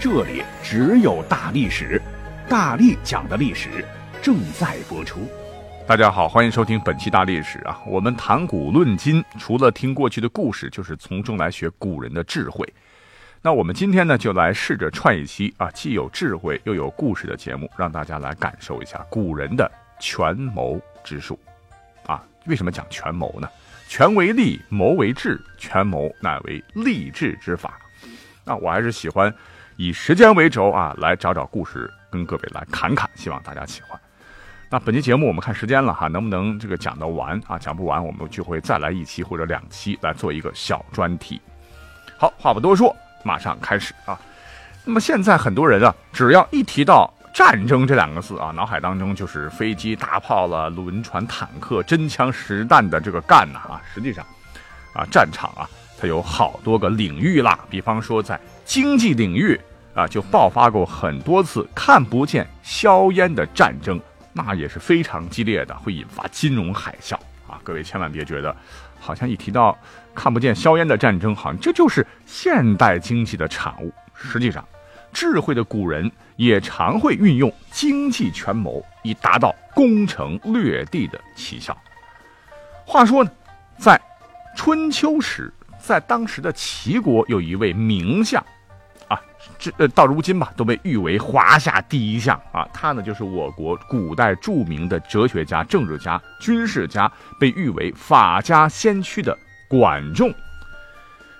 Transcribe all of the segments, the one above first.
这里只有大历史，大力讲的历史正在播出。大家好，欢迎收听本期大历史啊！我们谈古论今，除了听过去的故事，就是从中来学古人的智慧。那我们今天呢，就来试着串一期啊，既有智慧又有故事的节目，让大家来感受一下古人的权谋之术啊。为什么讲权谋呢？权为利，谋为智，权谋乃为利治之法。那我还是喜欢。以时间为轴啊，来找找故事，跟各位来侃侃，希望大家喜欢。那本期节目我们看时间了哈，能不能这个讲得完啊？讲不完，我们就会再来一期或者两期来做一个小专题。好，话不多说，马上开始啊。那么现在很多人啊，只要一提到战争这两个字啊，脑海当中就是飞机、大炮了、轮船、坦克、真枪实弹的这个干呐啊。实际上啊，战场啊，它有好多个领域啦。比方说在经济领域。啊，就爆发过很多次看不见硝烟的战争，那也是非常激烈的，会引发金融海啸啊！各位千万别觉得，好像一提到看不见硝烟的战争，好像这就是现代经济的产物。实际上，智慧的古人也常会运用经济权谋，以达到攻城略地的奇效。话说呢，在春秋时，在当时的齐国，有一位名相。这呃，到如今吧，都被誉为华夏第一相啊。他呢，就是我国古代著名的哲学家、政治家、军事家，被誉为法家先驱的管仲。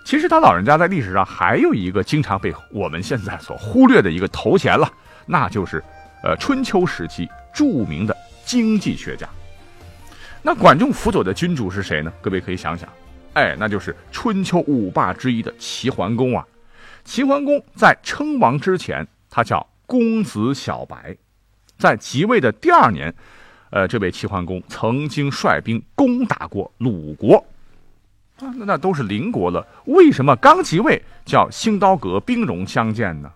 其实他老人家在历史上还有一个经常被我们现在所忽略的一个头衔了，那就是呃春秋时期著名的经济学家。那管仲辅佐的君主是谁呢？各位可以想想，哎，那就是春秋五霸之一的齐桓公啊。齐桓公在称王之前，他叫公子小白，在即位的第二年，呃，这位齐桓公曾经率兵攻打过鲁国，那那都是邻国了，为什么刚即位叫兴刀阁兵戎相见呢？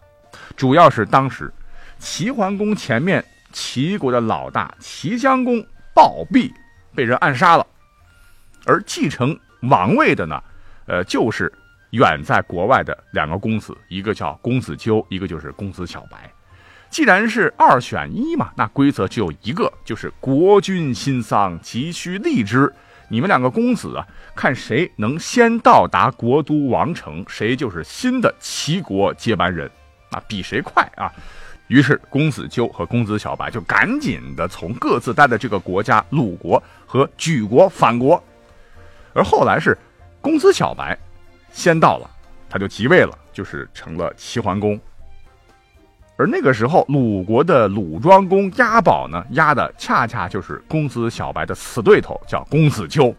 主要是当时齐桓公前面齐国的老大齐襄公暴毙，被人暗杀了，而继承王位的呢，呃，就是。远在国外的两个公子，一个叫公子纠，一个就是公子小白。既然是二选一嘛，那规则只有一个，就是国君新丧，急需立之。你们两个公子啊，看谁能先到达国都王城，谁就是新的齐国接班人。啊，比谁快啊！于是公子纠和公子小白就赶紧的从各自待的这个国家鲁国和莒国返国。而后来是公子小白。先到了，他就即位了，就是成了齐桓公。而那个时候，鲁国的鲁庄公押宝呢，押的恰恰就是公子小白的死对头，叫公子纠。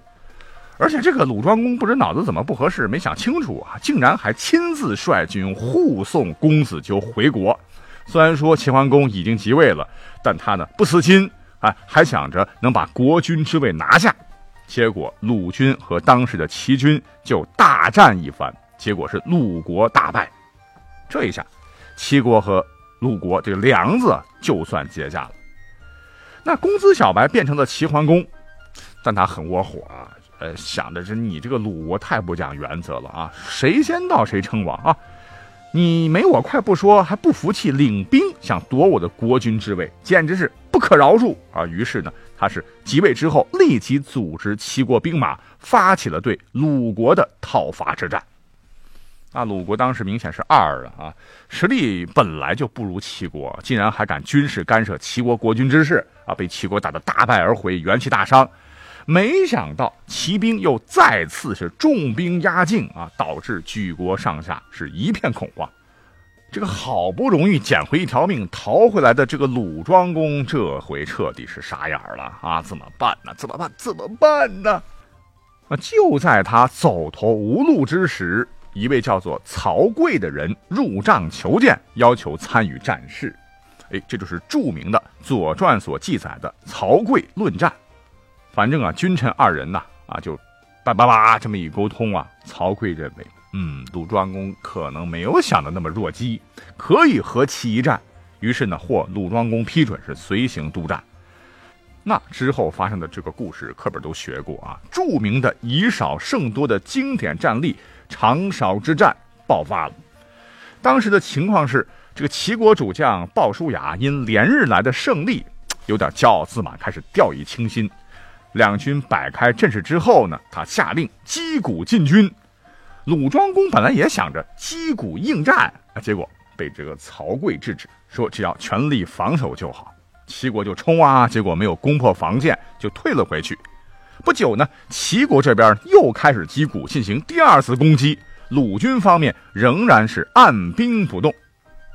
而且这个鲁庄公不知脑子怎么不合适，没想清楚啊，竟然还亲自率军护送公子纠回国。虽然说齐桓公已经即位了，但他呢不死心啊，还想着能把国君之位拿下。结果鲁军和当时的齐军就大战一番，结果是鲁国大败。这一下，齐国和鲁国这个梁子就算结下了。那公子小白变成了齐桓公，但他很窝火啊，呃，想的是你这个鲁国太不讲原则了啊，谁先到谁称王啊。你没我快不说，还不服气，领兵想夺我的国君之位，简直是不可饶恕啊！于是呢，他是即位之后，立即组织齐国兵马，发起了对鲁国的讨伐之战。那鲁国当时明显是二了啊，实力本来就不如齐国，竟然还敢军事干涉齐国国君之事啊！被齐国打得大败而回，元气大伤。没想到骑兵又再次是重兵压境啊，导致举国上下是一片恐慌。这个好不容易捡回一条命逃回来的这个鲁庄公，这回彻底是傻眼了啊！怎么办呢？怎么办？怎么办呢？啊！就在他走投无路之时，一位叫做曹刿的人入帐求见，要求参与战事。哎，这就是著名的《左传》所记载的曹刿论战。反正啊，君臣二人呐，啊，就叭叭叭这么一沟通啊，曹刿认为，嗯，鲁庄公可能没有想的那么弱鸡，可以和其一战。于是呢，获鲁庄公批准，是随行督战。那之后发生的这个故事，课本都学过啊。著名的以少胜多的经典战例长勺之战爆发了。当时的情况是，这个齐国主将鲍叔牙因连日来的胜利，有点骄傲自满，开始掉以轻心。两军摆开阵势之后呢，他下令击鼓进军。鲁庄公本来也想着击鼓应战啊，结果被这个曹刿制止，说只要全力防守就好。齐国就冲啊，结果没有攻破防线，就退了回去。不久呢，齐国这边又开始击鼓进行第二次攻击，鲁军方面仍然是按兵不动。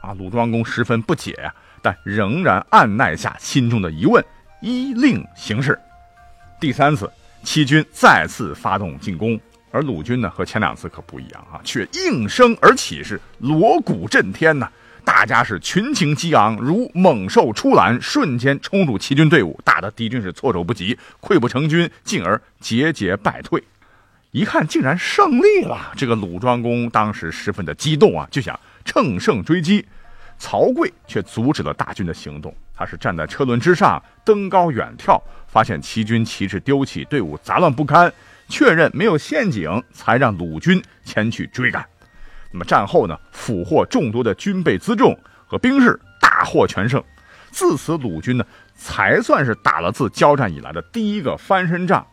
啊，鲁庄公十分不解呀，但仍然按耐下心中的疑问，依令行事。第三次，齐军再次发动进攻，而鲁军呢和前两次可不一样啊，却应声而起，是锣鼓震天呐。大家是群情激昂，如猛兽出栏，瞬间冲入齐军队伍，打得敌军是措手不及，溃不成军，进而节节败退。一看竟然胜利了，这个鲁庄公当时十分的激动啊，就想乘胜追击。曹刿却阻止了大军的行动，他是站在车轮之上，登高远眺，发现齐军旗帜丢弃，队伍杂乱不堪，确认没有陷阱，才让鲁军前去追赶。那么战后呢，俘获众多的军备辎重和兵士，大获全胜。自此，鲁军呢才算是打了自交战以来的第一个翻身仗。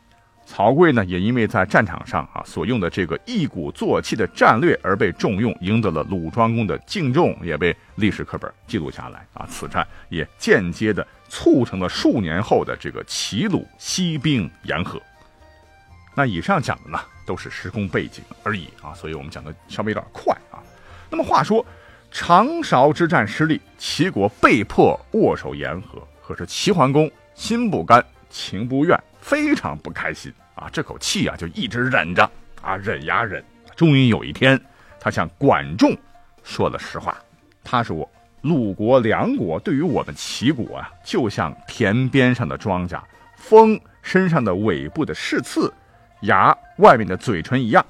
曹刿呢，也因为在战场上啊所用的这个一鼓作气的战略而被重用，赢得了鲁庄公的敬重，也被历史课本记录下来啊。此战也间接的促成了数年后的这个齐鲁西兵言和。那以上讲的呢？都是时空背景而已啊，所以我们讲的稍微有点快啊。那么话说，长勺之战失利，齐国被迫握手言和。可是齐桓公心不甘情不愿，非常不开心啊，这口气啊就一直忍着啊，忍呀忍。终于有一天，他向管仲说了实话，他说：“鲁国、梁国对于我们齐国啊，就像田边上的庄稼，风身上的尾部的饰刺。”牙外面的嘴唇一样。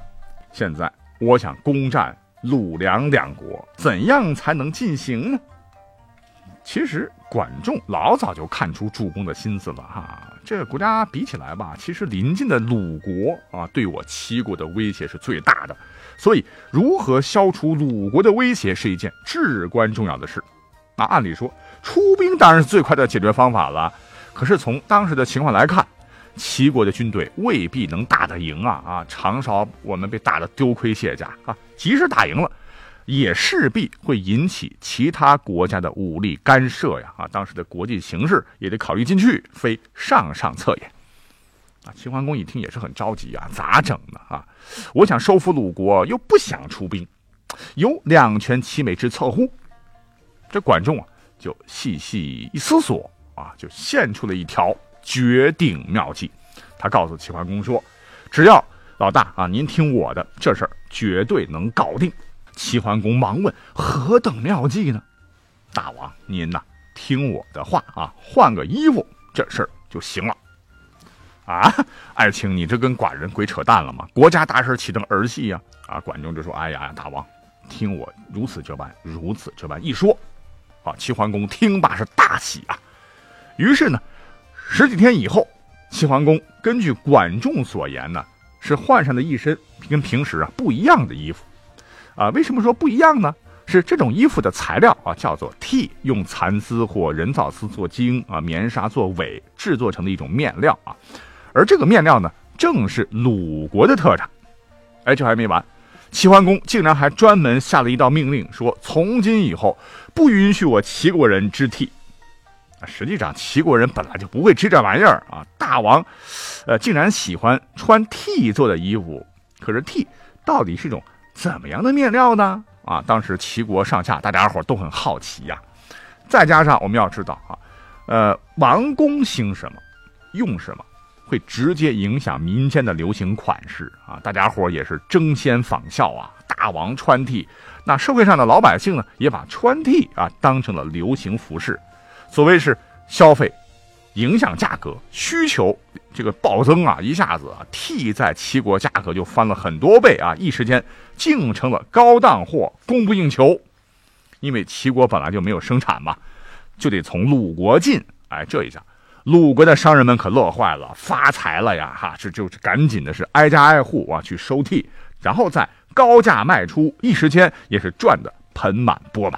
现在我想攻占鲁梁两国，怎样才能进行呢？其实管仲老早就看出主公的心思了哈。这个国家比起来吧，其实邻近的鲁国啊，对我齐国的威胁是最大的。所以，如何消除鲁国的威胁是一件至关重要的事。那按理说，出兵当然是最快的解决方法了。可是从当时的情况来看，齐国的军队未必能打得赢啊！啊，长勺我们被打得丢盔卸甲啊！即使打赢了，也势必会引起其他国家的武力干涉呀！啊，当时的国际形势也得考虑进去，非上上策也。啊，齐桓公一听也是很着急啊，咋整呢？啊，我想收复鲁国，又不想出兵，有两全其美之策乎？这管仲啊，就细细一思索啊，就献出了一条。绝定妙计，他告诉齐桓公说：“只要老大啊，您听我的，这事儿绝对能搞定。”齐桓公忙问：“何等妙计呢？”大王，您呐，听我的话啊，换个衣服，这事儿就行了。啊，爱卿，你这跟寡人鬼扯淡了吗？国家大事岂能儿戏呀？啊，管仲就说：“哎呀，大王，听我如此这般，如此这般一说。”啊，齐桓公听罢是大喜啊，于是呢。十几天以后，齐桓公根据管仲所言呢，是换上了一身跟平时啊不一样的衣服，啊，为什么说不一样呢？是这种衣服的材料啊，叫做替，用蚕丝或人造丝做经啊，棉纱做尾，制作成的一种面料啊。而这个面料呢，正是鲁国的特产。哎，这还没完，齐桓公竟然还专门下了一道命令，说从今以后不允许我齐国人织替。实际上齐国人本来就不会织这玩意儿啊！大王，呃，竟然喜欢穿替做的衣服。可是替到底是一种怎么样的面料呢？啊，当时齐国上下大家伙都很好奇呀。再加上我们要知道啊，呃，王公兴什么，用什么，会直接影响民间的流行款式啊，大家伙也是争先仿效啊，大王穿替，那社会上的老百姓呢，也把穿替啊当成了流行服饰，所谓是消费影响价格，需求这个暴增啊，一下子啊替在齐国价格就翻了很多倍啊，一时间竟成了高档货，供不应求，因为齐国本来就没有生产嘛，就得从鲁国进，哎，这一下。鲁国的商人们可乐坏了，发财了呀！哈，这就是赶紧的是挨家挨户啊去收替，然后再高价卖出，一时间也是赚得盆满钵满。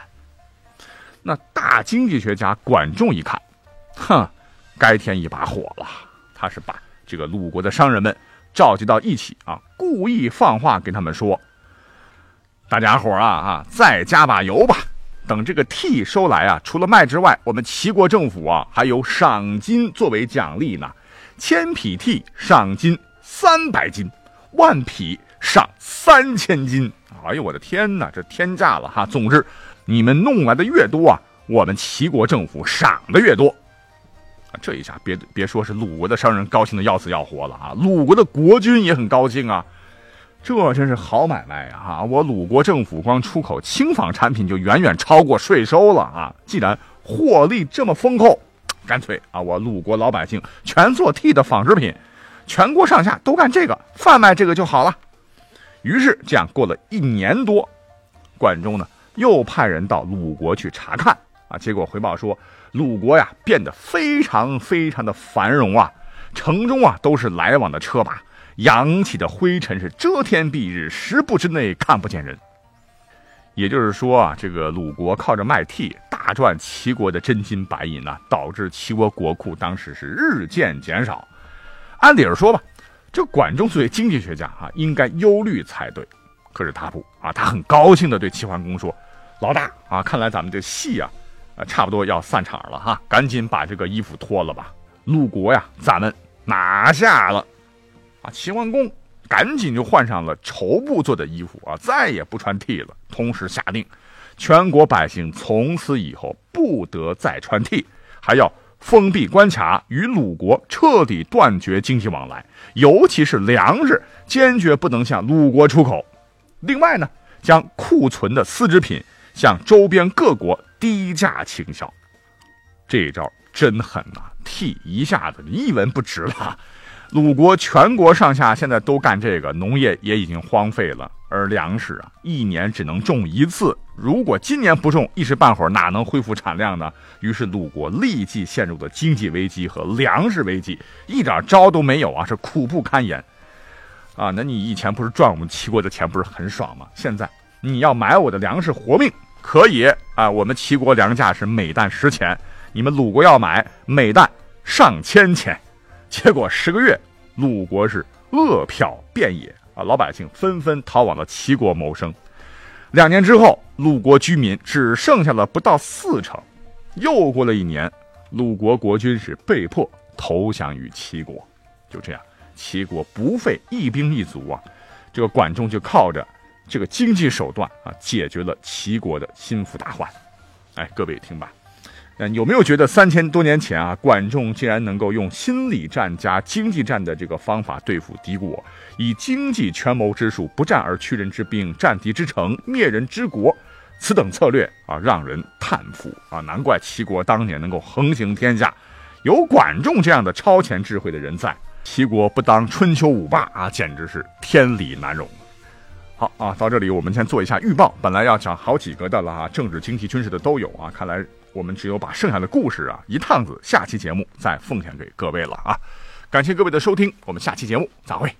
那大经济学家管仲一看，哼，该添一把火了。他是把这个鲁国的商人们召集到一起啊，故意放话跟他们说：“大家伙啊啊，再加把油吧。”等这个替收来啊，除了卖之外，我们齐国政府啊还有赏金作为奖励呢。千匹替赏金三百斤，万匹赏三千斤。哎呦，我的天哪，这天价了哈！总之，你们弄来的越多啊，我们齐国政府赏的越多。啊，这一下别别说是鲁国的商人高兴的要死要活了啊，鲁国的国君也很高兴啊。这真是好买卖呀！哈，我鲁国政府光出口轻纺产品就远远超过税收了啊！既然获利这么丰厚，干脆啊，我鲁国老百姓全做替的纺织品，全国上下都干这个，贩卖这个就好了。于是这样过了一年多，管仲呢又派人到鲁国去查看啊，结果回报说，鲁国呀变得非常非常的繁荣啊，城中啊都是来往的车马。扬起的灰尘是遮天蔽日，十步之内看不见人。也就是说啊，这个鲁国靠着卖替大赚齐国的真金白银呐，导致齐国国库当时是日渐减少。按理说吧，这管仲作为经济学家啊，应该忧虑才对。可是他不啊，他很高兴地对齐桓公说：“老大啊，看来咱们这戏啊，啊差不多要散场了哈，赶紧把这个衣服脱了吧。鲁国呀，咱们拿下了。”啊，齐桓公赶紧就换上了绸布做的衣服啊，再也不穿替了。同时下令，全国百姓从此以后不得再穿替，还要封闭关卡，与鲁国彻底断绝经济往来，尤其是粮食，坚决不能向鲁国出口。另外呢，将库存的丝织品向周边各国低价倾销。这一招真狠呐，替一下子一文不值了。鲁国全国上下现在都干这个，农业也已经荒废了，而粮食啊，一年只能种一次。如果今年不种，一时半会儿哪能恢复产量呢？于是鲁国立即陷入了经济危机和粮食危机，一点招都没有啊，是苦不堪言。啊，那你以前不是赚我们齐国的钱，不是很爽吗？现在你要买我的粮食活命，可以啊，我们齐国粮价是每担十钱，你们鲁国要买每担上千钱。结果十个月，鲁国是饿殍遍野啊，老百姓纷纷逃往了齐国谋生。两年之后，鲁国居民只剩下了不到四成。又过了一年，鲁国国君是被迫投降于齐国。就这样，齐国不费一兵一卒啊，这个管仲就靠着这个经济手段啊，解决了齐国的心腹大患。哎，各位听吧。有没有觉得三千多年前啊，管仲竟然能够用心理战加经济战的这个方法对付敌国，以经济权谋之术，不战而屈人之兵，战敌之城，灭人之国，此等策略啊，让人叹服啊！难怪齐国当年能够横行天下，有管仲这样的超前智慧的人在，齐国不当春秋五霸啊，简直是天理难容。好啊，到这里我们先做一下预报，本来要讲好几个的了啊，政治、经济、军事的都有啊，看来。我们只有把剩下的故事啊，一趟子下期节目再奉献给各位了啊！感谢各位的收听，我们下期节目再会。